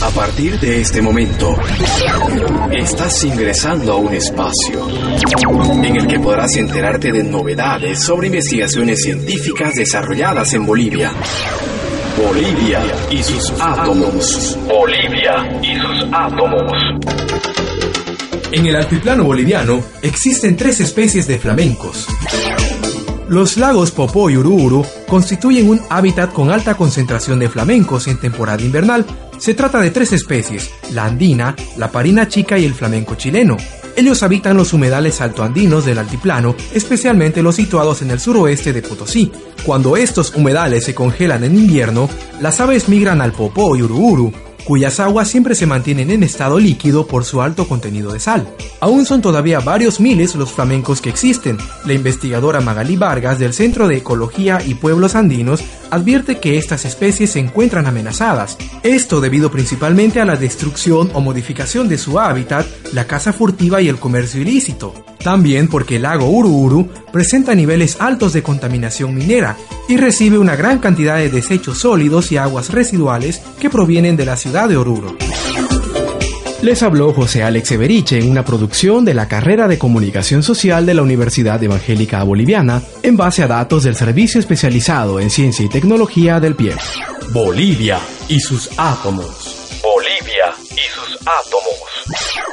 A partir de este momento, estás ingresando a un espacio en el que podrás enterarte de novedades sobre investigaciones científicas desarrolladas en Bolivia. Bolivia y sus átomos. Bolivia y sus átomos. En el altiplano boliviano existen tres especies de flamencos. Los lagos Popó y Ururu constituyen un hábitat con alta concentración de flamencos en temporada invernal. Se trata de tres especies, la andina, la parina chica y el flamenco chileno. Ellos habitan los humedales altoandinos del altiplano, especialmente los situados en el suroeste de Potosí. Cuando estos humedales se congelan en invierno, las aves migran al Popó y Ururu, cuyas aguas siempre se mantienen en estado líquido por su alto contenido de sal. Aún son todavía varios miles los flamencos que existen. La investigadora Magali Vargas del Centro de Ecología y Pueblos Andinos advierte que estas especies se encuentran amenazadas. Esto debido principalmente a la destrucción o modificación de su hábitat, la caza furtiva y el comercio ilícito. También porque el lago Ururu presenta niveles altos de contaminación minera y recibe una gran cantidad de desechos sólidos y aguas residuales que provienen de la ciudad de Oruro. Les habló José Alex Everiche en una producción de la carrera de Comunicación Social de la Universidad Evangélica Boliviana en base a datos del Servicio Especializado en Ciencia y Tecnología del PIE. Bolivia y sus átomos. Bolivia y sus átomos.